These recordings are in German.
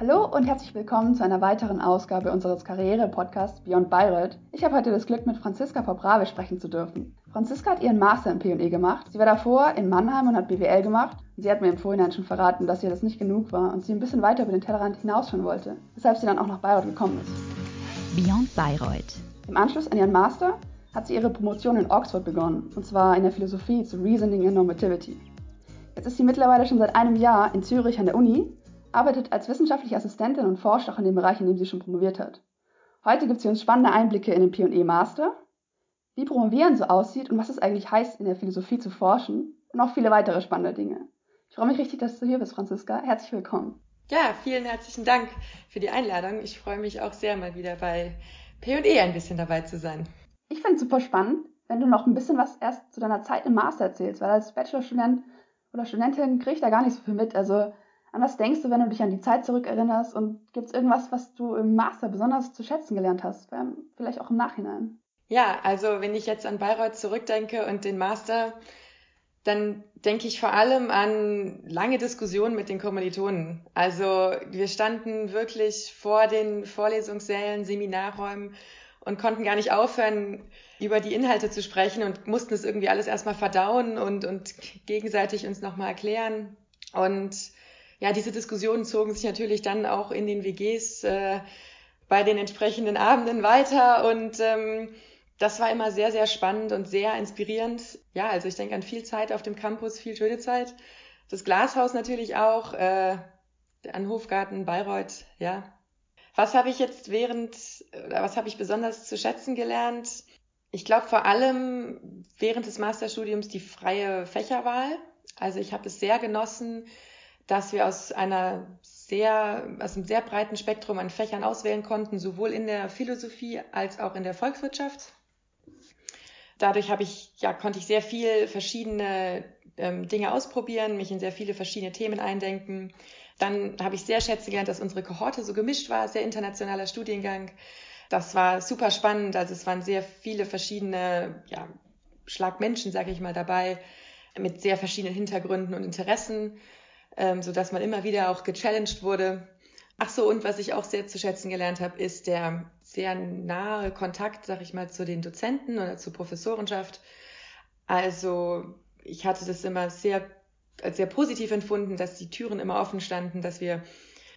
Hallo und herzlich willkommen zu einer weiteren Ausgabe unseres Karriere-Podcasts Beyond Bayreuth. Ich habe heute das Glück, mit Franziska Pobrave sprechen zu dürfen. Franziska hat ihren Master in P&E gemacht. Sie war davor in Mannheim und hat BWL gemacht. Und sie hat mir im Vorhinein schon verraten, dass ihr das nicht genug war und sie ein bisschen weiter über den Tellerrand hinausschauen wollte, weshalb sie dann auch nach Bayreuth gekommen ist. Beyond Bayreuth. Im Anschluss an ihren Master hat sie ihre Promotion in Oxford begonnen, und zwar in der Philosophie zu Reasoning and Normativity. Jetzt ist sie mittlerweile schon seit einem Jahr in Zürich an der Uni arbeitet als wissenschaftliche Assistentin und forscht auch in dem Bereich, in dem sie schon promoviert hat. Heute gibt sie uns spannende Einblicke in den P&E Master, wie Promovieren so aussieht und was es eigentlich heißt, in der Philosophie zu forschen und auch viele weitere spannende Dinge. Ich freue mich richtig, dass du hier bist, Franziska. Herzlich willkommen. Ja, vielen herzlichen Dank für die Einladung. Ich freue mich auch sehr, mal wieder bei P&E ein bisschen dabei zu sein. Ich finde es super spannend, wenn du noch ein bisschen was erst zu deiner Zeit im Master erzählst, weil als Bachelorstudent oder Studentin kriege ich da gar nicht so viel mit. Also an was denkst du, wenn du dich an die Zeit zurückerinnerst? Und gibt es irgendwas, was du im Master besonders zu schätzen gelernt hast? Vielleicht auch im Nachhinein? Ja, also wenn ich jetzt an Bayreuth zurückdenke und den Master, dann denke ich vor allem an lange Diskussionen mit den Kommilitonen. Also wir standen wirklich vor den Vorlesungssälen, Seminarräumen und konnten gar nicht aufhören, über die Inhalte zu sprechen und mussten es irgendwie alles erstmal verdauen und, und gegenseitig uns nochmal erklären. Und ja, diese Diskussionen zogen sich natürlich dann auch in den WGs äh, bei den entsprechenden Abenden weiter und ähm, das war immer sehr, sehr spannend und sehr inspirierend. Ja, also ich denke an viel Zeit auf dem Campus, viel schöne Zeit. Das Glashaus natürlich auch, äh, an Hofgarten, Bayreuth, ja. Was habe ich jetzt während, oder was habe ich besonders zu schätzen gelernt? Ich glaube vor allem während des Masterstudiums die freie Fächerwahl. Also ich habe es sehr genossen, dass wir aus einer sehr, aus einem sehr breiten Spektrum an Fächern auswählen konnten, sowohl in der Philosophie als auch in der Volkswirtschaft. Dadurch habe ich, ja, konnte ich sehr viel verschiedene ähm, Dinge ausprobieren, mich in sehr viele verschiedene Themen eindenken. Dann habe ich sehr schätzen gelernt, dass unsere Kohorte so gemischt war, sehr internationaler Studiengang. Das war super spannend. Also es waren sehr viele verschiedene ja, Schlagmenschen, sage ich mal, dabei, mit sehr verschiedenen Hintergründen und Interessen ähm, sodass man immer wieder auch gechallenged wurde. Ach so, und was ich auch sehr zu schätzen gelernt habe, ist der sehr nahe Kontakt, sag ich mal, zu den Dozenten oder zur Professorenschaft. Also ich hatte das immer sehr sehr positiv empfunden, dass die Türen immer offen standen, dass wir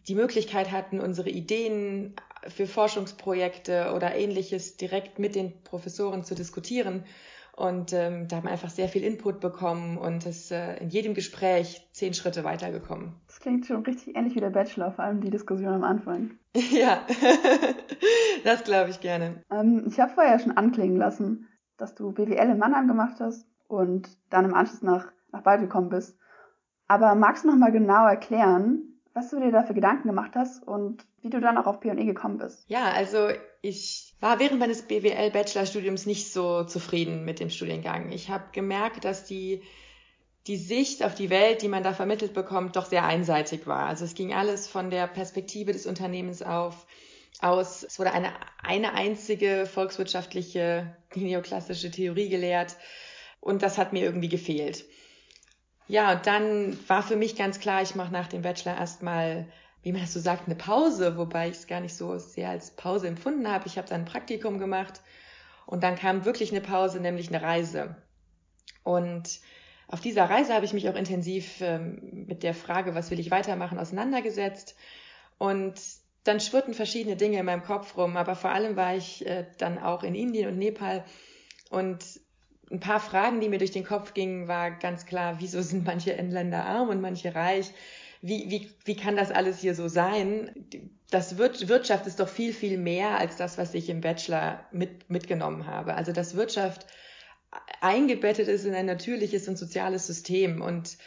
die Möglichkeit hatten, unsere Ideen für Forschungsprojekte oder ähnliches direkt mit den Professoren zu diskutieren und ähm, da haben wir einfach sehr viel Input bekommen und ist äh, in jedem Gespräch zehn Schritte weitergekommen. Das klingt schon richtig ähnlich wie der Bachelor, vor allem die Diskussion am Anfang. ja, das glaube ich gerne. Ähm, ich habe vorher schon anklingen lassen, dass du BWL in Mannheim gemacht hast und dann im Anschluss nach, nach Bayern gekommen bist. Aber magst du noch mal genau erklären, was du dir da für Gedanken gemacht hast und wie du dann auch auf P&E gekommen bist? Ja, also ich war während meines BWL-Bachelorstudiums nicht so zufrieden mit dem Studiengang. Ich habe gemerkt, dass die, die Sicht auf die Welt, die man da vermittelt bekommt, doch sehr einseitig war. Also es ging alles von der Perspektive des Unternehmens auf, aus. Es wurde eine, eine einzige volkswirtschaftliche neoklassische Theorie gelehrt und das hat mir irgendwie gefehlt. Ja, und dann war für mich ganz klar, ich mache nach dem Bachelor erstmal, wie man das so sagt, eine Pause, wobei ich es gar nicht so sehr als Pause empfunden habe. Ich habe dann ein Praktikum gemacht und dann kam wirklich eine Pause, nämlich eine Reise. Und auf dieser Reise habe ich mich auch intensiv ähm, mit der Frage, was will ich weitermachen, auseinandergesetzt. Und dann schwirrten verschiedene Dinge in meinem Kopf rum, aber vor allem war ich äh, dann auch in Indien und Nepal und ein paar Fragen, die mir durch den Kopf gingen, war ganz klar, wieso sind manche Länder arm und manche reich? Wie, wie, wie kann das alles hier so sein? Das Wirtschaft ist doch viel, viel mehr als das, was ich im Bachelor mit, mitgenommen habe. Also dass Wirtschaft eingebettet ist in ein natürliches und soziales System und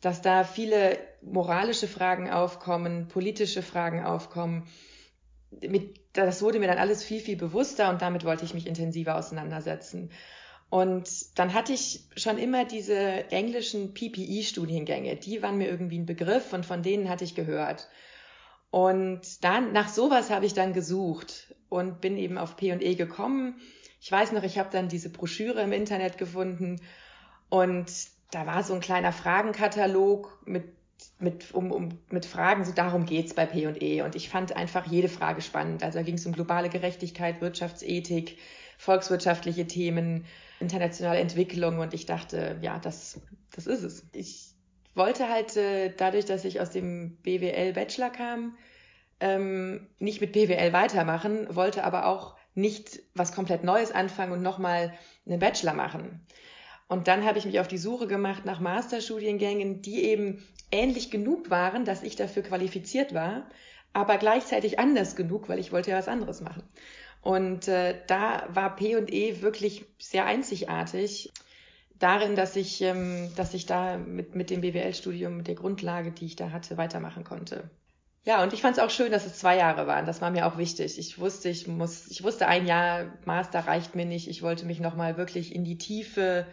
dass da viele moralische Fragen aufkommen, politische Fragen aufkommen. Mit, das wurde mir dann alles viel, viel bewusster und damit wollte ich mich intensiver auseinandersetzen. Und dann hatte ich schon immer diese englischen PPE-Studiengänge, die waren mir irgendwie ein Begriff und von denen hatte ich gehört. Und dann, nach sowas habe ich dann gesucht und bin eben auf P&E gekommen. Ich weiß noch, ich habe dann diese Broschüre im Internet gefunden und da war so ein kleiner Fragenkatalog mit mit, um, um, mit Fragen, so darum geht's bei P&E. Und ich fand einfach jede Frage spannend. Also da ging es um globale Gerechtigkeit, Wirtschaftsethik, volkswirtschaftliche Themen, internationale Entwicklung. Und ich dachte, ja, das, das ist es. Ich wollte halt äh, dadurch, dass ich aus dem BWL-Bachelor kam, ähm, nicht mit BWL weitermachen, wollte aber auch nicht was komplett Neues anfangen und nochmal einen Bachelor machen. Und dann habe ich mich auf die Suche gemacht nach Masterstudiengängen, die eben ähnlich genug waren, dass ich dafür qualifiziert war, aber gleichzeitig anders genug, weil ich wollte ja was anderes machen. Und äh, da war P&E wirklich sehr einzigartig darin, dass ich, ähm, dass ich da mit, mit dem BWL-Studium, mit der Grundlage, die ich da hatte, weitermachen konnte. Ja, und ich fand es auch schön, dass es zwei Jahre waren. Das war mir auch wichtig. Ich wusste, ich muss, ich wusste, ein Jahr Master reicht mir nicht. Ich wollte mich nochmal wirklich in die Tiefe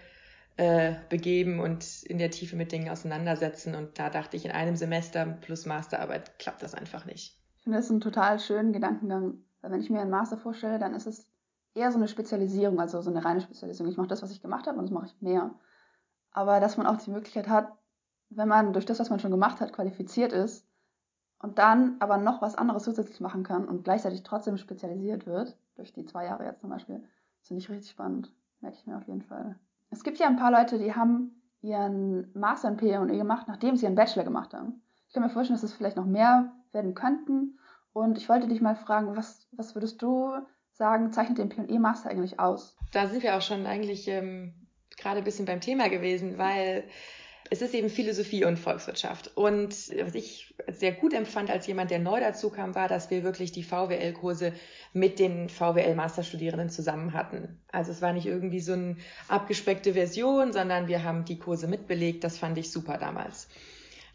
äh, begeben und in der Tiefe mit Dingen auseinandersetzen. Und da dachte ich, in einem Semester plus Masterarbeit klappt das einfach nicht. Ich finde das einen total schönen Gedankengang. Weil wenn ich mir einen Master vorstelle, dann ist es eher so eine Spezialisierung, also so eine reine Spezialisierung. Ich mache das, was ich gemacht habe und das mache ich mehr. Aber dass man auch die Möglichkeit hat, wenn man durch das, was man schon gemacht hat, qualifiziert ist und dann aber noch was anderes zusätzlich machen kann und gleichzeitig trotzdem spezialisiert wird, durch die zwei Jahre jetzt zum Beispiel, finde ich richtig spannend. Merke ich mir auf jeden Fall. Es gibt ja ein paar Leute, die haben ihren Master in PE gemacht, nachdem sie ihren Bachelor gemacht haben. Ich kann mir vorstellen, dass es vielleicht noch mehr werden könnten. Und ich wollte dich mal fragen, was, was würdest du sagen, zeichnet den PE-Master eigentlich aus? Da sind wir auch schon eigentlich ähm, gerade ein bisschen beim Thema gewesen, weil es ist eben Philosophie und Volkswirtschaft. Und was ich sehr gut empfand als jemand, der neu dazu kam, war, dass wir wirklich die VWL-Kurse mit den VWL-Masterstudierenden zusammen hatten. Also es war nicht irgendwie so eine abgespeckte Version, sondern wir haben die Kurse mitbelegt. Das fand ich super damals.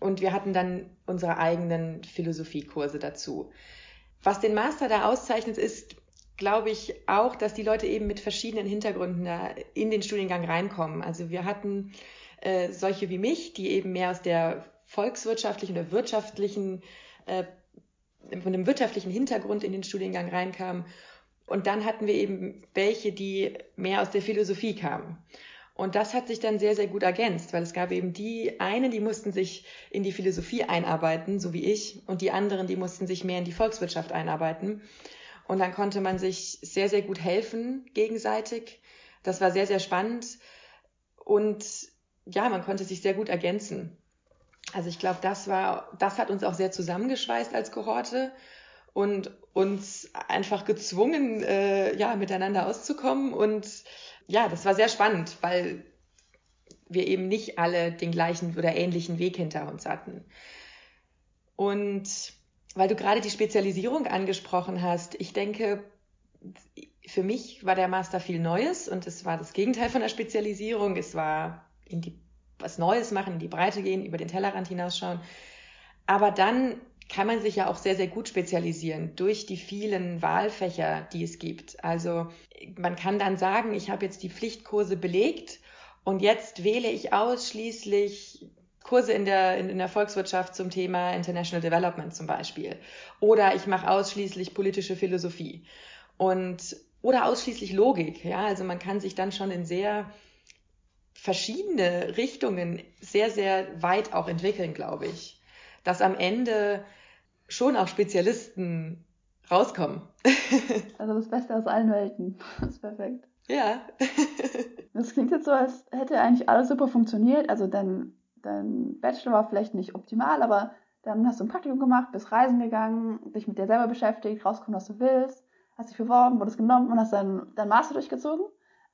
Und wir hatten dann unsere eigenen Philosophiekurse dazu. Was den Master da auszeichnet, ist, glaube ich, auch, dass die Leute eben mit verschiedenen Hintergründen da in den Studiengang reinkommen. Also wir hatten äh, solche wie mich, die eben mehr aus der volkswirtschaftlichen oder wirtschaftlichen, äh, von dem wirtschaftlichen Hintergrund in den Studiengang reinkamen. Und dann hatten wir eben welche, die mehr aus der Philosophie kamen. Und das hat sich dann sehr, sehr gut ergänzt, weil es gab eben die einen, die mussten sich in die Philosophie einarbeiten, so wie ich, und die anderen, die mussten sich mehr in die Volkswirtschaft einarbeiten. Und dann konnte man sich sehr, sehr gut helfen gegenseitig. Das war sehr, sehr spannend. Und ja, man konnte sich sehr gut ergänzen. Also ich glaube, das war, das hat uns auch sehr zusammengeschweißt als Kohorte und uns einfach gezwungen, äh, ja, miteinander auszukommen. Und ja, das war sehr spannend, weil wir eben nicht alle den gleichen oder ähnlichen Weg hinter uns hatten. Und weil du gerade die Spezialisierung angesprochen hast, ich denke, für mich war der Master viel Neues und es war das Gegenteil von der Spezialisierung. Es war in die, was Neues machen, in die Breite gehen, über den Tellerrand hinausschauen. Aber dann kann man sich ja auch sehr, sehr gut spezialisieren durch die vielen Wahlfächer, die es gibt. Also man kann dann sagen, ich habe jetzt die Pflichtkurse belegt und jetzt wähle ich ausschließlich Kurse in der, in, in der Volkswirtschaft zum Thema International Development zum Beispiel. Oder ich mache ausschließlich politische Philosophie. Und, oder ausschließlich Logik. Ja, also man kann sich dann schon in sehr verschiedene Richtungen sehr, sehr weit auch entwickeln, glaube ich. Dass am Ende schon auch Spezialisten rauskommen. also das Beste aus allen Welten. Das ist perfekt. Ja. das klingt jetzt so, als hätte eigentlich alles super funktioniert. Also dein, dein Bachelor war vielleicht nicht optimal, aber dann hast du ein Praktikum gemacht, bist reisen gegangen, dich mit dir selber beschäftigt, rausgekommen, was du willst, hast dich beworben, wurdest genommen und hast dann dein Master durchgezogen.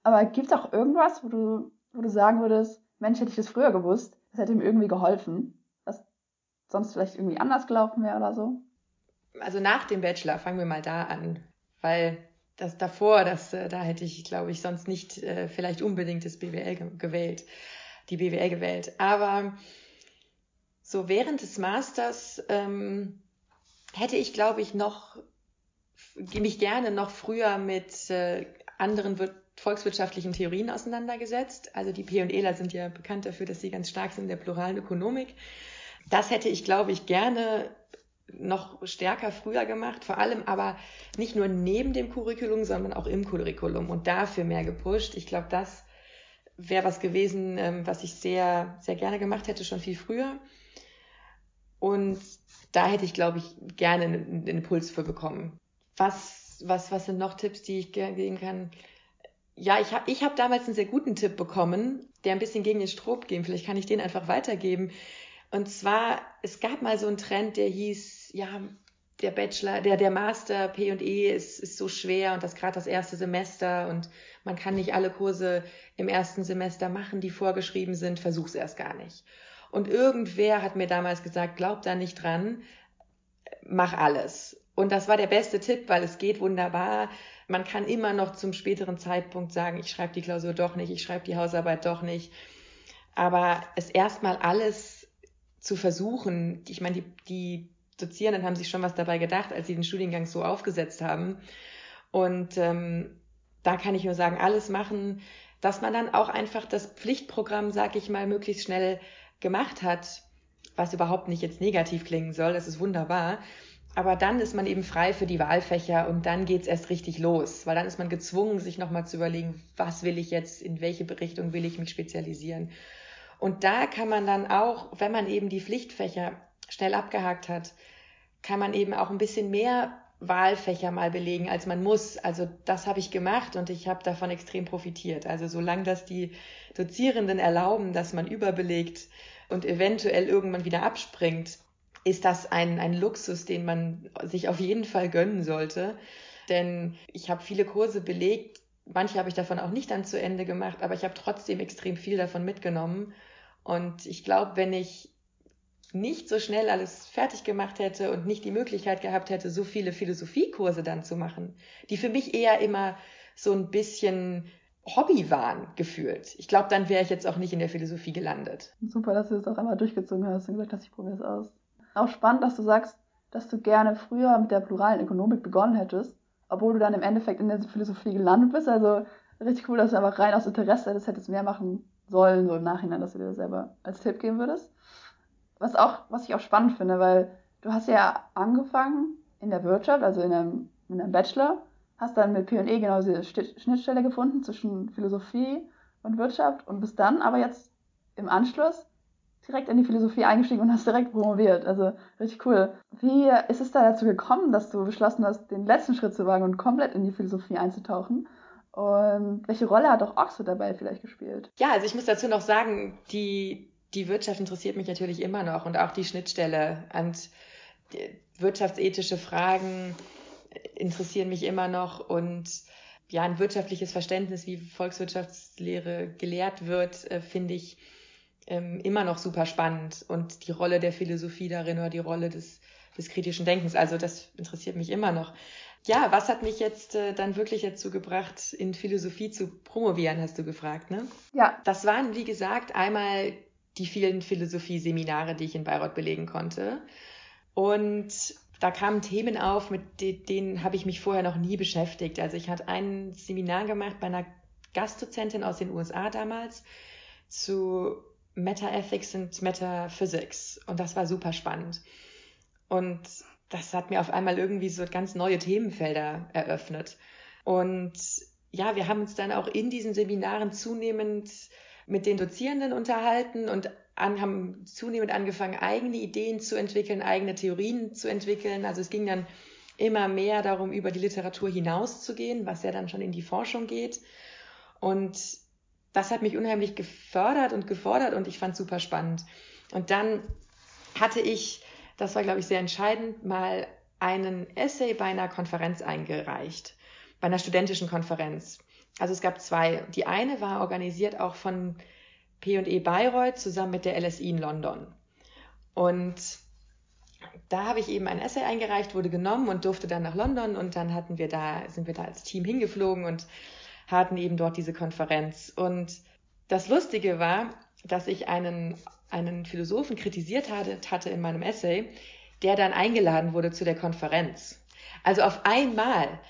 Aber gibt es auch irgendwas, wo du wo du sagen würdest, Mensch, hätte ich das früher gewusst, das hätte ihm irgendwie geholfen, sonst vielleicht irgendwie anders gelaufen wäre oder so? Also nach dem Bachelor fangen wir mal da an, weil das davor, das, äh, da hätte ich, glaube ich, sonst nicht äh, vielleicht unbedingt das BWL gewählt, die BWL gewählt. Aber so während des Masters ähm, hätte ich, glaube ich, noch mich gerne noch früher mit äh, anderen volkswirtschaftlichen Theorien auseinandergesetzt. Also die P&Eler sind ja bekannt dafür, dass sie ganz stark sind in der pluralen Ökonomik. Das hätte ich, glaube ich, gerne noch stärker früher gemacht, vor allem aber nicht nur neben dem Curriculum, sondern auch im Curriculum und dafür mehr gepusht. Ich glaube, das wäre was gewesen, ähm, was ich sehr, sehr gerne gemacht hätte, schon viel früher. Und da hätte ich, glaube ich, gerne einen Impuls für bekommen. Was, was, was sind noch Tipps, die ich geben kann? Ja, ich habe ich hab damals einen sehr guten Tipp bekommen, der ein bisschen gegen den Strom ging. Vielleicht kann ich den einfach weitergeben. Und zwar, es gab mal so einen Trend, der hieß, ja, der Bachelor, der, der Master P&E ist, ist so schwer und das gerade das erste Semester und man kann nicht alle Kurse im ersten Semester machen, die vorgeschrieben sind, versuch's erst gar nicht. Und irgendwer hat mir damals gesagt, glaub da nicht dran, mach alles. Und das war der beste Tipp, weil es geht wunderbar. Man kann immer noch zum späteren Zeitpunkt sagen, ich schreibe die Klausur doch nicht, ich schreibe die Hausarbeit doch nicht. Aber es erstmal alles zu versuchen, ich meine, die, die Dozierenden haben sich schon was dabei gedacht, als sie den Studiengang so aufgesetzt haben. Und ähm, da kann ich nur sagen, alles machen, dass man dann auch einfach das Pflichtprogramm, sag ich mal, möglichst schnell gemacht hat, was überhaupt nicht jetzt negativ klingen soll, das ist wunderbar. Aber dann ist man eben frei für die Wahlfächer und dann geht's erst richtig los, weil dann ist man gezwungen, sich nochmal zu überlegen, was will ich jetzt, in welche Richtung will ich mich spezialisieren. Und da kann man dann auch, wenn man eben die Pflichtfächer schnell abgehakt hat, kann man eben auch ein bisschen mehr Wahlfächer mal belegen, als man muss. Also das habe ich gemacht und ich habe davon extrem profitiert. Also solange das die Dozierenden erlauben, dass man überbelegt und eventuell irgendwann wieder abspringt, ist das ein, ein Luxus, den man sich auf jeden Fall gönnen sollte. Denn ich habe viele Kurse belegt, manche habe ich davon auch nicht dann zu Ende gemacht, aber ich habe trotzdem extrem viel davon mitgenommen. Und ich glaube, wenn ich nicht so schnell alles fertig gemacht hätte und nicht die Möglichkeit gehabt hätte, so viele Philosophiekurse dann zu machen, die für mich eher immer so ein bisschen Hobby waren, gefühlt. Ich glaube, dann wäre ich jetzt auch nicht in der Philosophie gelandet. Super, dass du das auch einmal durchgezogen hast und gesagt hast, ich probiere es aus. Auch spannend, dass du sagst, dass du gerne früher mit der pluralen Ökonomik begonnen hättest, obwohl du dann im Endeffekt in der Philosophie gelandet bist. Also richtig cool, dass du einfach rein aus Interesse das hättest mehr machen sollen, so im Nachhinein, dass du dir das selber als Tipp geben würdest. Was auch, was ich auch spannend finde, weil du hast ja angefangen in der Wirtschaft, also in einem, in einem Bachelor, hast dann mit P&E genau diese Schnittstelle gefunden zwischen Philosophie und Wirtschaft und bist dann aber jetzt im Anschluss direkt in die Philosophie eingestiegen und hast direkt promoviert. Also richtig cool. Wie ist es da dazu gekommen, dass du beschlossen hast, den letzten Schritt zu wagen und komplett in die Philosophie einzutauchen? Und welche Rolle hat auch Oxford dabei vielleicht gespielt? Ja, also ich muss dazu noch sagen, die, die Wirtschaft interessiert mich natürlich immer noch und auch die Schnittstelle und wirtschaftsethische Fragen interessieren mich immer noch und ja, ein wirtschaftliches Verständnis, wie Volkswirtschaftslehre gelehrt wird, äh, finde ich ähm, immer noch super spannend und die Rolle der Philosophie darin oder die Rolle des, des kritischen Denkens. Also das interessiert mich immer noch. Ja, was hat mich jetzt äh, dann wirklich dazu gebracht, in Philosophie zu promovieren, hast du gefragt, ne? Ja. Das waren, wie gesagt, einmal die vielen Philosophie-Seminare, die ich in Bayreuth belegen konnte. Und da kamen Themen auf, mit denen habe ich mich vorher noch nie beschäftigt. Also ich hatte ein Seminar gemacht bei einer Gastdozentin aus den USA damals zu Meta-Ethics und Metaphysics. Und das war super spannend. Und das hat mir auf einmal irgendwie so ganz neue Themenfelder eröffnet. Und ja, wir haben uns dann auch in diesen Seminaren zunehmend mit den Dozierenden unterhalten und an, haben zunehmend angefangen, eigene Ideen zu entwickeln, eigene Theorien zu entwickeln. Also es ging dann immer mehr darum, über die Literatur hinauszugehen, was ja dann schon in die Forschung geht. Und das hat mich unheimlich gefördert und gefordert und ich fand super spannend. Und dann hatte ich, das war glaube ich sehr entscheidend, mal einen Essay bei einer Konferenz eingereicht, bei einer studentischen Konferenz. Also es gab zwei. Die eine war organisiert auch von P&E Bayreuth zusammen mit der LSI in London. Und da habe ich eben ein Essay eingereicht, wurde genommen und durfte dann nach London und dann hatten wir da, sind wir da als Team hingeflogen und hatten eben dort diese Konferenz. Und das Lustige war, dass ich einen, einen Philosophen kritisiert hatte, in meinem Essay, der dann eingeladen wurde zu der Konferenz. Also auf einmal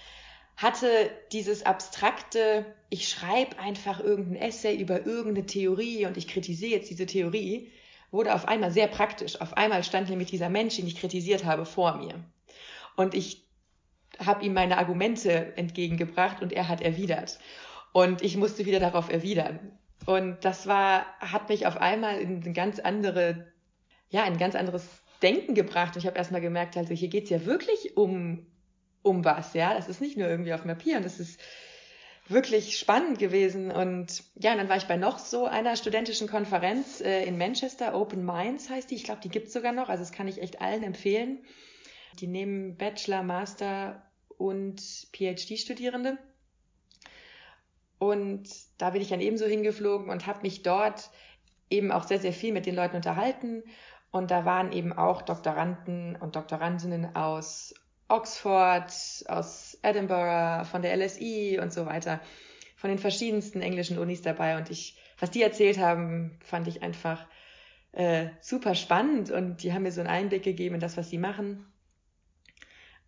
hatte dieses abstrakte, ich schreibe einfach irgendein Essay über irgendeine Theorie und ich kritisiere jetzt diese Theorie, wurde auf einmal sehr praktisch. Auf einmal stand nämlich dieser Mensch, den ich kritisiert habe, vor mir. Und ich habe ihm meine Argumente entgegengebracht und er hat erwidert. Und ich musste wieder darauf erwidern. Und das war, hat mich auf einmal in eine ganz andere, ja, ein ganz anderes Denken gebracht. Und ich habe erstmal gemerkt, also hier geht's ja wirklich um, um was, ja. Das ist nicht nur irgendwie auf dem Papier und das ist wirklich spannend gewesen. Und ja, dann war ich bei noch so einer studentischen Konferenz äh, in Manchester, Open Minds heißt die. Ich glaube, die gibt's sogar noch. Also das kann ich echt allen empfehlen. Die nehmen Bachelor, Master und PhD-Studierende. Und da bin ich dann ebenso hingeflogen und habe mich dort eben auch sehr, sehr viel mit den Leuten unterhalten. Und da waren eben auch Doktoranden und Doktorandinnen aus Oxford, aus Edinburgh, von der LSI und so weiter, von den verschiedensten englischen Unis dabei. Und ich, was die erzählt haben, fand ich einfach äh, super spannend und die haben mir so einen Einblick gegeben in das, was sie machen.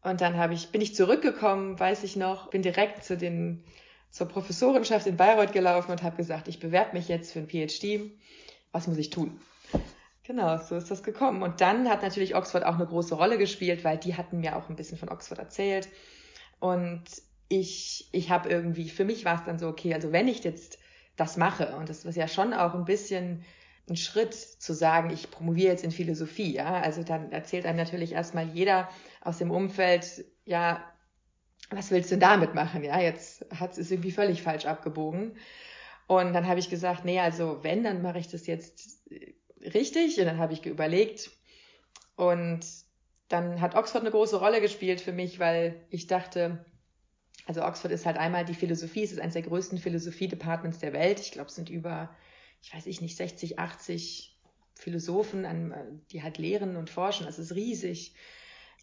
Und dann habe ich, bin ich zurückgekommen, weiß ich noch, bin direkt zu den, zur Professorenschaft in Bayreuth gelaufen und habe gesagt, ich bewerbe mich jetzt für ein PhD. Was muss ich tun? Genau, so ist das gekommen. Und dann hat natürlich Oxford auch eine große Rolle gespielt, weil die hatten mir auch ein bisschen von Oxford erzählt. Und ich, ich habe irgendwie, für mich war es dann so, okay, also wenn ich jetzt das mache, und das ist ja schon auch ein bisschen ein Schritt zu sagen, ich promoviere jetzt in Philosophie, ja, also dann erzählt einem natürlich erstmal jeder aus dem Umfeld, ja, was willst du damit machen, ja, jetzt hat es irgendwie völlig falsch abgebogen. Und dann habe ich gesagt, nee, also wenn, dann mache ich das jetzt richtig. Und dann habe ich überlegt. Und dann hat Oxford eine große Rolle gespielt für mich, weil ich dachte, also Oxford ist halt einmal die Philosophie, es ist eines der größten Philosophie-Departments der Welt. Ich glaube, es sind über, ich weiß ich nicht, 60, 80 Philosophen, die halt lehren und forschen. Es ist riesig.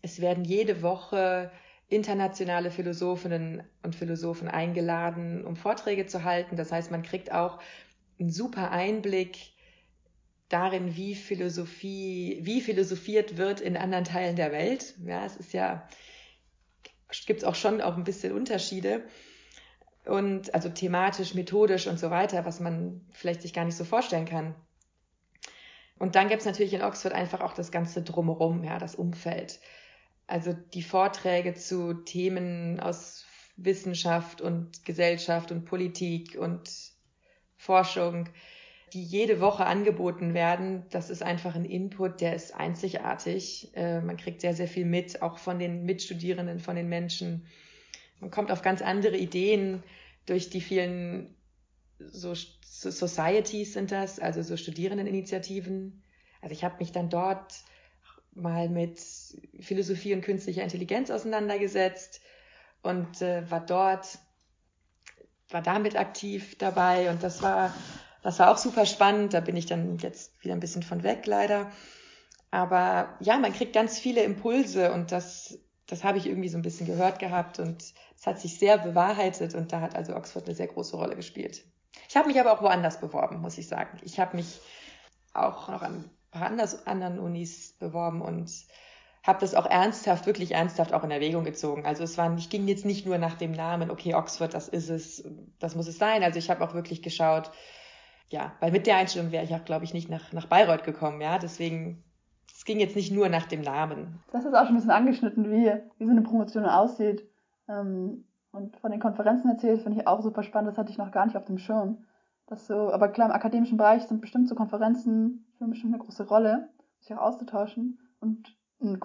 Es werden jede Woche internationale Philosophinnen und Philosophen eingeladen, um Vorträge zu halten. Das heißt, man kriegt auch einen super Einblick darin, wie Philosophie, wie philosophiert wird in anderen Teilen der Welt. Ja, es ist ja, gibt es auch schon auch ein bisschen Unterschiede. Und also thematisch, methodisch und so weiter, was man vielleicht sich gar nicht so vorstellen kann. Und dann gibt es natürlich in Oxford einfach auch das ganze Drumherum, ja, das Umfeld. Also die Vorträge zu Themen aus Wissenschaft und Gesellschaft und Politik und Forschung, die jede Woche angeboten werden. Das ist einfach ein Input, der ist einzigartig. Äh, man kriegt sehr, sehr viel mit, auch von den Mitstudierenden, von den Menschen. Man kommt auf ganz andere Ideen durch die vielen so Societies sind das, also so Studierendeninitiativen. Also ich habe mich dann dort mal mit Philosophie und künstlicher Intelligenz auseinandergesetzt und äh, war dort, war damit aktiv dabei und das war das war auch super spannend. Da bin ich dann jetzt wieder ein bisschen von weg, leider. Aber ja, man kriegt ganz viele Impulse und das, das habe ich irgendwie so ein bisschen gehört gehabt und es hat sich sehr bewahrheitet und da hat also Oxford eine sehr große Rolle gespielt. Ich habe mich aber auch woanders beworben, muss ich sagen. Ich habe mich auch noch an paar anderen Unis beworben und habe das auch ernsthaft, wirklich ernsthaft auch in Erwägung gezogen. Also es war, ich ging jetzt nicht nur nach dem Namen, okay, Oxford, das ist es, das muss es sein. Also ich habe auch wirklich geschaut, ja, weil mit der Einstellung wäre ich auch, glaube ich, nicht nach, nach Bayreuth gekommen, ja. Deswegen, es ging jetzt nicht nur nach dem Namen. Das ist auch schon ein bisschen angeschnitten, wie, wie so eine Promotion aussieht. Ähm, und von den Konferenzen erzählt, finde ich auch super spannend, das hatte ich noch gar nicht auf dem Schirm. Das so, aber klar, im akademischen Bereich sind bestimmt so Konferenzen, spielen bestimmt eine große Rolle, sich auch auszutauschen. Und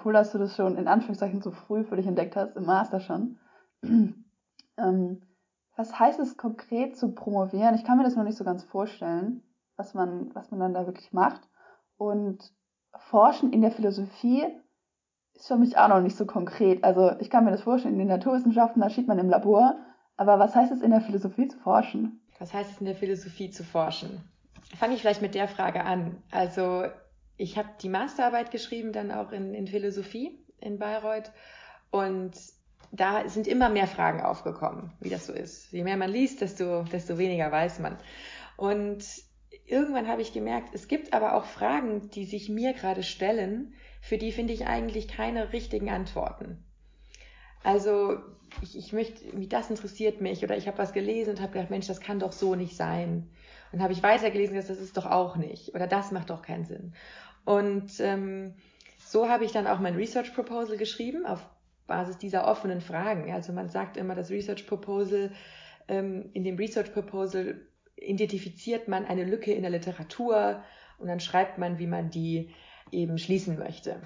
cool, dass du das schon in Anführungszeichen so früh für dich entdeckt hast, im Master schon. ähm, was heißt es konkret zu promovieren? Ich kann mir das noch nicht so ganz vorstellen, was man, was man dann da wirklich macht. Und Forschen in der Philosophie ist für mich auch noch nicht so konkret. Also ich kann mir das vorstellen, in den Naturwissenschaften, da steht man im Labor. Aber was heißt es in der Philosophie zu forschen? Was heißt es in der Philosophie zu forschen? Fange ich vielleicht mit der Frage an. Also ich habe die Masterarbeit geschrieben, dann auch in, in Philosophie in Bayreuth. Und da sind immer mehr Fragen aufgekommen, wie das so ist. Je mehr man liest, desto, desto weniger weiß man. Und irgendwann habe ich gemerkt, es gibt aber auch Fragen, die sich mir gerade stellen, für die finde ich eigentlich keine richtigen Antworten. Also ich, ich möchte, das interessiert mich oder ich habe was gelesen und habe gedacht, Mensch, das kann doch so nicht sein. Und habe ich weitergelesen, dass das ist doch auch nicht oder das macht doch keinen Sinn. Und ähm, so habe ich dann auch mein Research Proposal geschrieben auf Basis dieser offenen Fragen. Also man sagt immer, das Research Proposal, ähm, in dem Research Proposal identifiziert man eine Lücke in der Literatur und dann schreibt man, wie man die eben schließen möchte.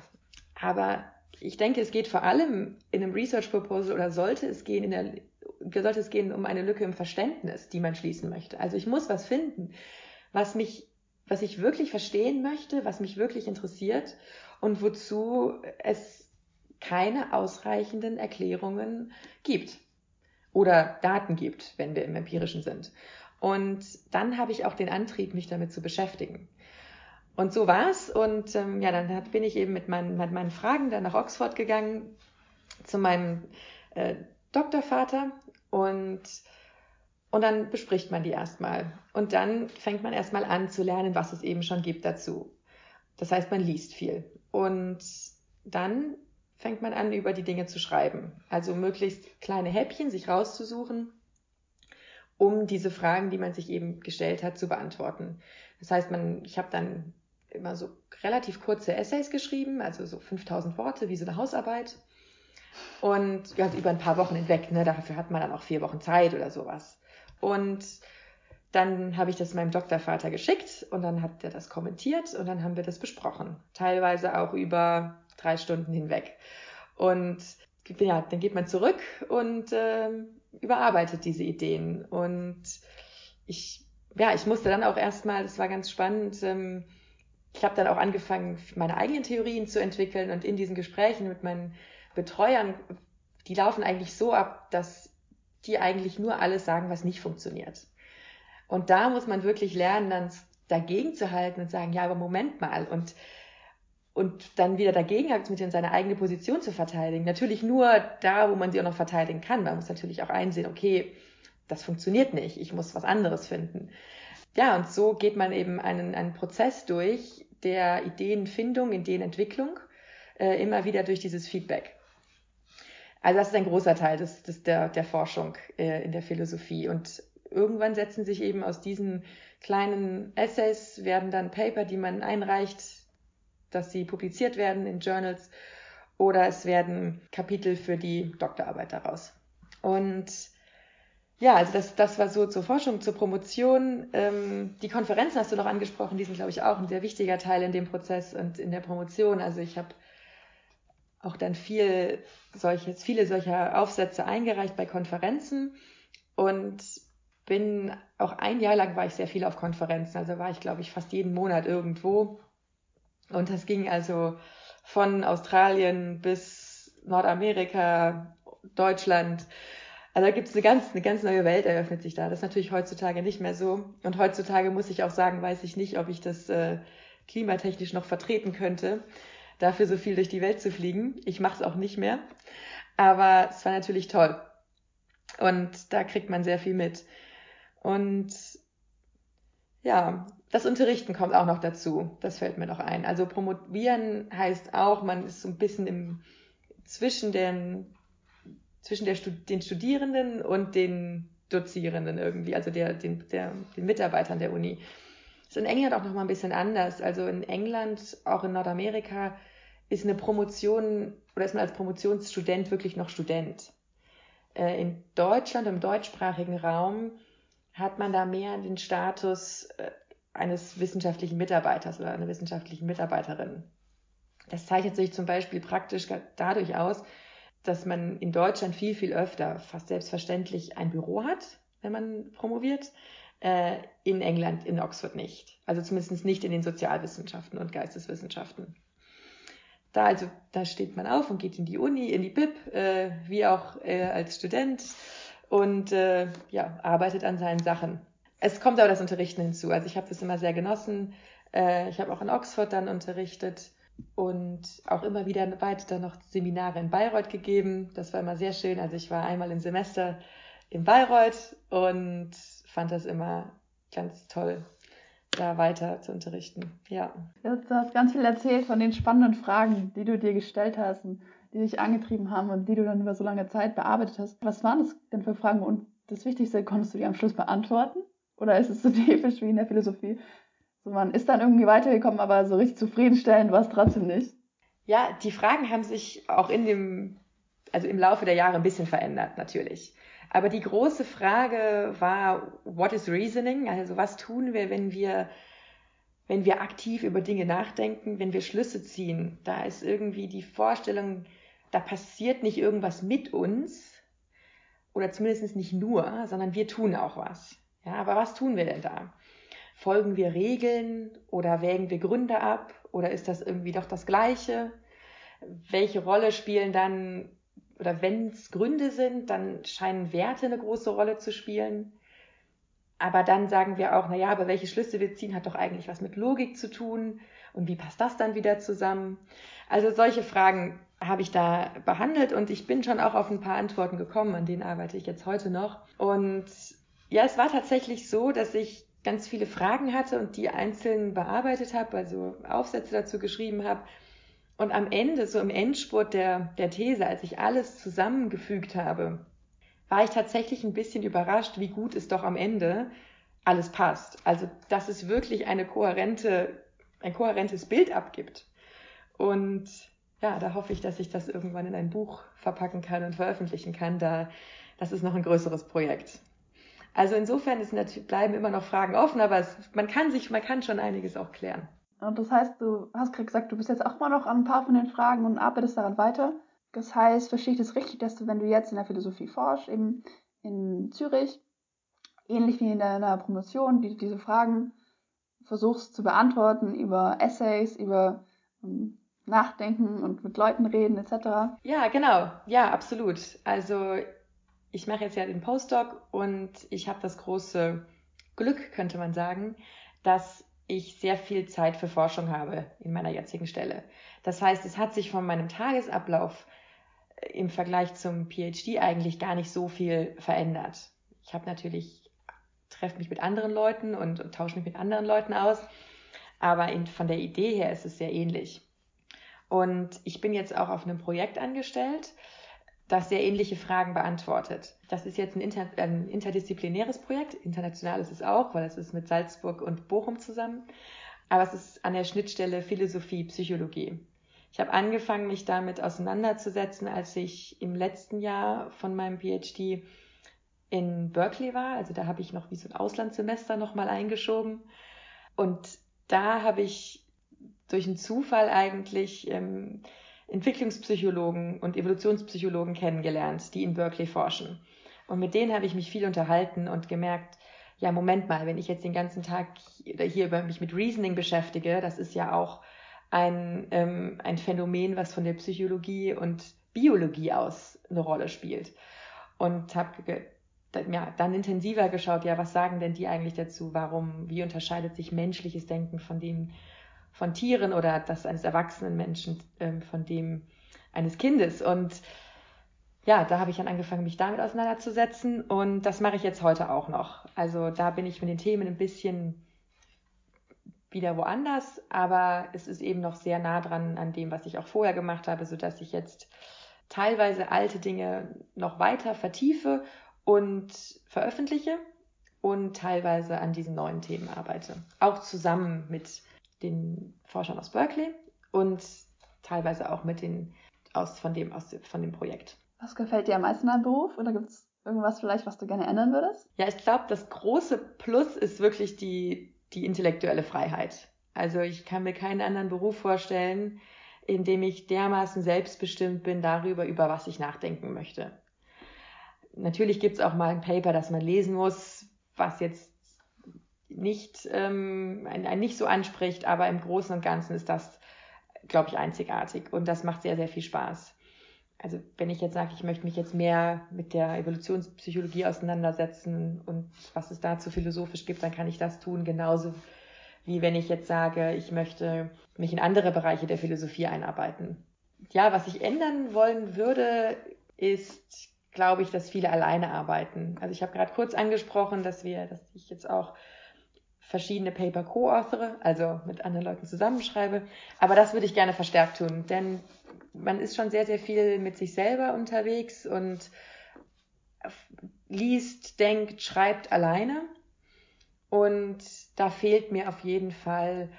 Aber ich denke, es geht vor allem in einem Research Proposal oder sollte es gehen in der, sollte es gehen um eine Lücke im Verständnis, die man schließen möchte. Also ich muss was finden, was mich, was ich wirklich verstehen möchte, was mich wirklich interessiert und wozu es keine ausreichenden Erklärungen gibt oder Daten gibt, wenn wir im empirischen sind. Und dann habe ich auch den Antrieb, mich damit zu beschäftigen. Und so war's. Und ähm, ja, dann bin ich eben mit meinen, mit meinen Fragen dann nach Oxford gegangen zu meinem äh, Doktorvater und und dann bespricht man die erstmal. Und dann fängt man erstmal an zu lernen, was es eben schon gibt dazu. Das heißt, man liest viel. Und dann fängt man an, über die Dinge zu schreiben. Also möglichst kleine Häppchen sich rauszusuchen, um diese Fragen, die man sich eben gestellt hat, zu beantworten. Das heißt, man, ich habe dann immer so relativ kurze Essays geschrieben, also so 5000 Worte, wie so eine Hausarbeit. Und ja, über ein paar Wochen hinweg, ne, dafür hat man dann auch vier Wochen Zeit oder sowas. Und dann habe ich das meinem Doktorvater geschickt und dann hat er das kommentiert und dann haben wir das besprochen. Teilweise auch über drei Stunden hinweg. Und ja, dann geht man zurück und äh, überarbeitet diese Ideen. Und ich, ja, ich musste dann auch erstmal, das war ganz spannend, ähm, ich habe dann auch angefangen, meine eigenen Theorien zu entwickeln und in diesen Gesprächen mit meinen Betreuern, die laufen eigentlich so ab, dass die eigentlich nur alles sagen, was nicht funktioniert. Und da muss man wirklich lernen, dann dagegen zu halten und sagen, ja, aber Moment mal und und dann wieder dagegen hat, mit in seine eigene Position zu verteidigen. Natürlich nur da, wo man sie auch noch verteidigen kann. Man muss natürlich auch einsehen, okay, das funktioniert nicht, ich muss was anderes finden. Ja, und so geht man eben einen, einen Prozess durch der Ideenfindung, Ideenentwicklung, äh, immer wieder durch dieses Feedback. Also das ist ein großer Teil des, des, der, der Forschung äh, in der Philosophie. Und irgendwann setzen sich eben aus diesen kleinen Essays, werden dann Paper, die man einreicht, dass sie publiziert werden in Journals, oder es werden Kapitel für die Doktorarbeit daraus. Und ja, also das, das war so zur Forschung, zur Promotion. Ähm, die Konferenzen hast du noch angesprochen, die sind, glaube ich, auch ein sehr wichtiger Teil in dem Prozess und in der Promotion. Also ich habe auch dann viel solches, viele solcher Aufsätze eingereicht bei Konferenzen und bin auch ein Jahr lang war ich sehr viel auf Konferenzen. Also war ich, glaube ich, fast jeden Monat irgendwo. Und das ging also von Australien bis Nordamerika, Deutschland. Also da gibt es eine ganz, eine ganz neue Welt, eröffnet sich da. Das ist natürlich heutzutage nicht mehr so. Und heutzutage muss ich auch sagen, weiß ich nicht, ob ich das äh, klimatechnisch noch vertreten könnte, dafür so viel durch die Welt zu fliegen. Ich mache es auch nicht mehr. Aber es war natürlich toll. Und da kriegt man sehr viel mit. Und ja, das Unterrichten kommt auch noch dazu. Das fällt mir noch ein. Also promovieren heißt auch, man ist so ein bisschen im, zwischen den zwischen der, den Studierenden und den Dozierenden irgendwie, also der, den, der, den Mitarbeitern der Uni. Ist in England auch nochmal ein bisschen anders. Also in England, auch in Nordamerika, ist eine Promotion oder ist man als Promotionsstudent wirklich noch Student. Äh, in Deutschland, im deutschsprachigen Raum, hat man da mehr den Status äh, eines wissenschaftlichen Mitarbeiters oder einer wissenschaftlichen Mitarbeiterin. Das zeichnet sich zum Beispiel praktisch dadurch aus, dass man in Deutschland viel, viel öfter, fast selbstverständlich, ein Büro hat, wenn man promoviert. Äh, in England, in Oxford nicht. Also zumindest nicht in den Sozialwissenschaften und Geisteswissenschaften. Da also, da steht man auf und geht in die Uni, in die BIP, äh, wie auch äh, als Student und äh, ja, arbeitet an seinen Sachen. Es kommt aber das Unterrichten hinzu. Also ich habe das immer sehr genossen. Äh, ich habe auch in Oxford dann unterrichtet und auch immer wieder weiter noch Seminare in Bayreuth gegeben. Das war immer sehr schön. Also ich war einmal im Semester in Bayreuth und fand das immer ganz toll, da weiter zu unterrichten. Ja. Du hast ganz viel erzählt von den spannenden Fragen, die du dir gestellt hast und die dich angetrieben haben und die du dann über so lange Zeit bearbeitet hast. Was waren das denn für Fragen und das Wichtigste, konntest du die am Schluss beantworten? Oder ist es so typisch wie in der Philosophie, so, man ist dann irgendwie weitergekommen, aber so richtig zufriedenstellend war es trotzdem nicht. Ja, die Fragen haben sich auch in dem, also im Laufe der Jahre ein bisschen verändert, natürlich. Aber die große Frage war, what is reasoning? Also was tun wir, wenn wir, wenn wir aktiv über Dinge nachdenken, wenn wir Schlüsse ziehen, da ist irgendwie die Vorstellung, da passiert nicht irgendwas mit uns oder zumindest nicht nur, sondern wir tun auch was. Ja, aber was tun wir denn da? Folgen wir Regeln oder wägen wir Gründe ab oder ist das irgendwie doch das Gleiche? Welche Rolle spielen dann oder wenn es Gründe sind, dann scheinen Werte eine große Rolle zu spielen. Aber dann sagen wir auch, naja, aber welche Schlüsse wir ziehen, hat doch eigentlich was mit Logik zu tun. Und wie passt das dann wieder zusammen? Also solche Fragen habe ich da behandelt und ich bin schon auch auf ein paar Antworten gekommen, an denen arbeite ich jetzt heute noch. Und ja, es war tatsächlich so, dass ich ganz viele Fragen hatte und die einzeln bearbeitet habe, also Aufsätze dazu geschrieben habe. Und am Ende, so im Endspurt der, der These, als ich alles zusammengefügt habe, war ich tatsächlich ein bisschen überrascht, wie gut es doch am Ende alles passt. Also, dass es wirklich eine kohärente, ein kohärentes Bild abgibt. Und ja, da hoffe ich, dass ich das irgendwann in ein Buch verpacken kann und veröffentlichen kann. Da, das ist noch ein größeres Projekt. Also insofern ist bleiben immer noch Fragen offen, aber es, man kann sich, man kann schon einiges auch klären. Und das heißt, du hast gerade gesagt, du bist jetzt auch mal noch an ein paar von den Fragen und arbeitest daran weiter. Das heißt, verstehe ich das richtig, dass du, wenn du jetzt in der Philosophie forschst, eben in Zürich, ähnlich wie in deiner Promotion, die, diese Fragen versuchst zu beantworten über Essays, über um, ähm, Nachdenken und mit Leuten reden etc. Ja, genau. Ja, absolut. Also ich mache jetzt ja den Postdoc und ich habe das große Glück, könnte man sagen, dass ich sehr viel Zeit für Forschung habe in meiner jetzigen Stelle. Das heißt, es hat sich von meinem Tagesablauf äh, im Vergleich zum PhD eigentlich gar nicht so viel verändert. Ich habe natürlich, treffe mich mit anderen Leuten und, und tausche mich mit anderen Leuten aus, aber in, von der Idee her ist es sehr ähnlich. Und ich bin jetzt auch auf einem Projekt angestellt, das sehr ähnliche Fragen beantwortet. Das ist jetzt ein, inter, ein interdisziplinäres Projekt, international ist es auch, weil es ist mit Salzburg und Bochum zusammen, aber es ist an der Schnittstelle Philosophie, Psychologie. Ich habe angefangen, mich damit auseinanderzusetzen, als ich im letzten Jahr von meinem PhD in Berkeley war. Also da habe ich noch wie so ein Auslandssemester nochmal eingeschoben. Und da habe ich durch einen Zufall eigentlich ähm, Entwicklungspsychologen und Evolutionspsychologen kennengelernt, die in Berkeley forschen. Und mit denen habe ich mich viel unterhalten und gemerkt, ja, Moment mal, wenn ich jetzt den ganzen Tag hier über mich mit Reasoning beschäftige, das ist ja auch ein, ähm, ein Phänomen, was von der Psychologie und Biologie aus eine Rolle spielt. Und habe ja, dann intensiver geschaut, ja, was sagen denn die eigentlich dazu? Warum, wie unterscheidet sich menschliches Denken von dem von Tieren oder das eines erwachsenen Menschen ähm, von dem eines Kindes. Und ja, da habe ich dann angefangen, mich damit auseinanderzusetzen und das mache ich jetzt heute auch noch. Also da bin ich mit den Themen ein bisschen wieder woanders, aber es ist eben noch sehr nah dran an dem, was ich auch vorher gemacht habe, so dass ich jetzt teilweise alte Dinge noch weiter vertiefe und veröffentliche und teilweise an diesen neuen Themen arbeite. Auch zusammen mit den Forschern aus Berkeley und teilweise auch mit den aus, von, dem, aus, von dem Projekt. Was gefällt dir am meisten an Beruf oder gibt es irgendwas vielleicht, was du gerne ändern würdest? Ja, ich glaube, das große Plus ist wirklich die, die intellektuelle Freiheit. Also ich kann mir keinen anderen Beruf vorstellen, in dem ich dermaßen selbstbestimmt bin darüber, über was ich nachdenken möchte. Natürlich gibt es auch mal ein Paper, das man lesen muss, was jetzt nicht, ähm, ein, ein nicht so anspricht, aber im Großen und Ganzen ist das, glaube ich, einzigartig und das macht sehr, sehr viel Spaß. Also wenn ich jetzt sage, ich möchte mich jetzt mehr mit der Evolutionspsychologie auseinandersetzen und was es dazu philosophisch gibt, dann kann ich das tun, genauso wie wenn ich jetzt sage, ich möchte mich in andere Bereiche der Philosophie einarbeiten. Ja, was ich ändern wollen würde, ist, glaube ich, dass viele alleine arbeiten. Also ich habe gerade kurz angesprochen, dass wir, dass ich jetzt auch verschiedene Paper co-authore, also mit anderen Leuten zusammenschreibe. Aber das würde ich gerne verstärkt tun, denn man ist schon sehr, sehr viel mit sich selber unterwegs und liest, denkt, schreibt alleine. Und da fehlt mir auf jeden Fall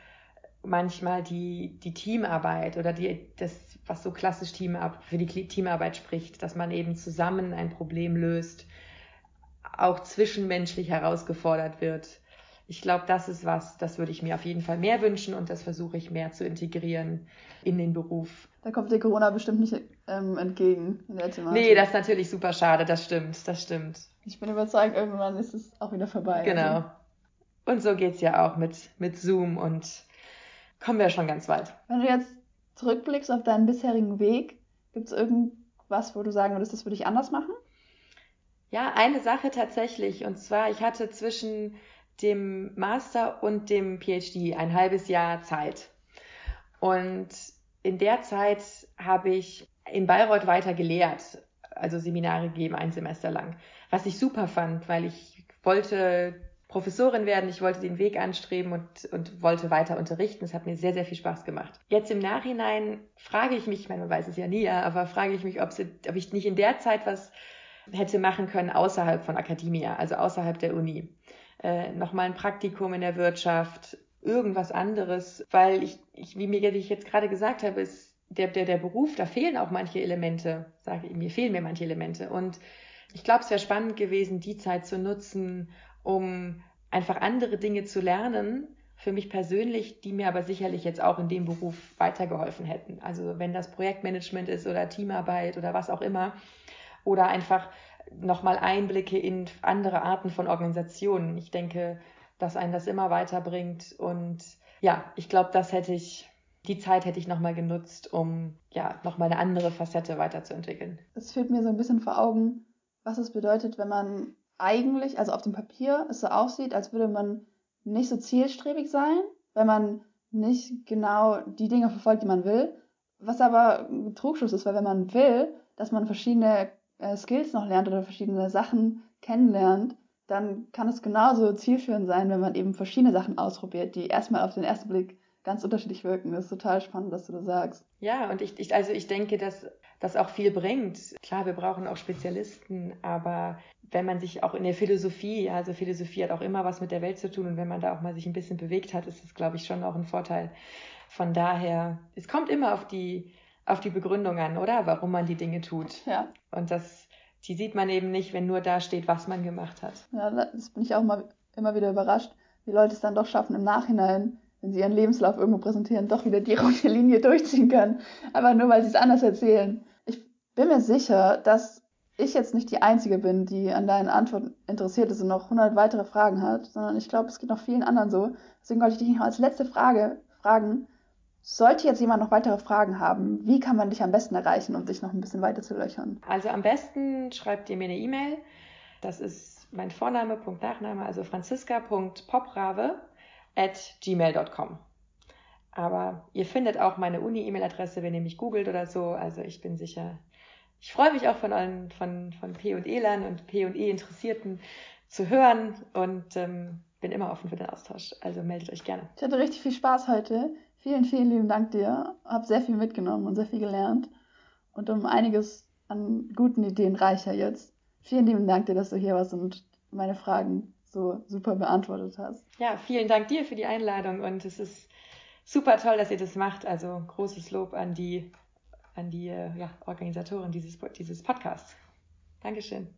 manchmal die, die Teamarbeit oder die, das, was so klassisch Team, für die Teamarbeit spricht, dass man eben zusammen ein Problem löst, auch zwischenmenschlich herausgefordert wird ich glaube, das ist was, das würde ich mir auf jeden Fall mehr wünschen und das versuche ich mehr zu integrieren in den Beruf. Da kommt dir Corona bestimmt nicht ähm, entgegen in der Thematik. Nee, das ist natürlich super schade, das stimmt, das stimmt. Ich bin überzeugt, irgendwann ist es auch wieder vorbei. Genau. Also. Und so geht es ja auch mit, mit Zoom und kommen wir schon ganz weit. Wenn du jetzt zurückblickst auf deinen bisherigen Weg, gibt es irgendwas, wo du sagen würdest, das würde ich anders machen? Ja, eine Sache tatsächlich. Und zwar, ich hatte zwischen dem Master und dem PhD ein halbes Jahr Zeit. Und in der Zeit habe ich in Bayreuth weiter gelehrt, also Seminare gegeben, ein Semester lang, was ich super fand, weil ich wollte Professorin werden, ich wollte den Weg anstreben und, und wollte weiter unterrichten. Es hat mir sehr, sehr viel Spaß gemacht. Jetzt im Nachhinein frage ich mich, man weiß es ja nie, aber frage ich mich, ob, sie, ob ich nicht in der Zeit was hätte machen können außerhalb von Academia, also außerhalb der Uni. Äh, Nochmal ein Praktikum in der Wirtschaft, irgendwas anderes, weil ich, ich wie mir wie ich jetzt gerade gesagt habe, ist der, der, der Beruf, da fehlen auch manche Elemente, sage ich, mir fehlen mir manche Elemente. Und ich glaube, es wäre spannend gewesen, die Zeit zu nutzen, um einfach andere Dinge zu lernen, für mich persönlich, die mir aber sicherlich jetzt auch in dem Beruf weitergeholfen hätten. Also wenn das Projektmanagement ist oder Teamarbeit oder was auch immer, oder einfach nochmal Einblicke in andere Arten von Organisationen. Ich denke, dass einen das immer weiterbringt. Und ja, ich glaube, das hätte ich, die Zeit hätte ich nochmal genutzt, um ja, nochmal eine andere Facette weiterzuentwickeln. Es fehlt mir so ein bisschen vor Augen, was es bedeutet, wenn man eigentlich, also auf dem Papier, es so aussieht, als würde man nicht so zielstrebig sein, wenn man nicht genau die Dinge verfolgt, die man will. Was aber ein Trugschluss ist, weil wenn man will, dass man verschiedene äh, Skills noch lernt oder verschiedene Sachen kennenlernt, dann kann es genauso zielführend sein, wenn man eben verschiedene Sachen ausprobiert, die erstmal auf den ersten Blick ganz unterschiedlich wirken. Das ist total spannend, dass du das sagst. Ja, und ich, ich also ich denke, dass das auch viel bringt. Klar, wir brauchen auch Spezialisten, aber wenn man sich auch in der Philosophie, also Philosophie hat auch immer was mit der Welt zu tun und wenn man da auch mal sich ein bisschen bewegt hat, ist das, glaube ich, schon auch ein Vorteil. Von daher, es kommt immer auf die auf die Begründung an, oder? Warum man die Dinge tut. Ja. Und das, die sieht man eben nicht, wenn nur da steht, was man gemacht hat. Ja, das bin ich auch mal, immer wieder überrascht, wie Leute es dann doch schaffen, im Nachhinein, wenn sie ihren Lebenslauf irgendwo präsentieren, doch wieder die rote Linie durchziehen können. Aber nur, weil sie es anders erzählen. Ich bin mir sicher, dass ich jetzt nicht die Einzige bin, die an deinen Antworten interessiert ist und noch 100 weitere Fragen hat, sondern ich glaube, es geht noch vielen anderen so. Deswegen wollte ich dich noch als letzte Frage fragen, sollte jetzt jemand noch weitere Fragen haben, wie kann man dich am besten erreichen, um dich noch ein bisschen weiter zu löchern? Also am besten schreibt ihr mir eine E-Mail. Das ist mein Vorname, Punkt Nachname, also franziska.poprave at gmail.com. Aber ihr findet auch meine Uni-E-Mail-Adresse, wenn ihr mich googelt oder so. Also ich bin sicher, ich freue mich auch von allen, von, von P&E-Lern und P&E-Interessierten zu hören und ähm, bin immer offen für den Austausch. Also meldet euch gerne. Ich hatte richtig viel Spaß heute. Vielen, vielen lieben Dank dir. Hab sehr viel mitgenommen und sehr viel gelernt und um einiges an guten Ideen reicher jetzt. Vielen lieben Dank dir, dass du hier warst und meine Fragen so super beantwortet hast. Ja, vielen Dank dir für die Einladung und es ist super toll, dass ihr das macht. Also großes Lob an die, an die ja, Organisatorin dieses, dieses Podcasts. Dankeschön.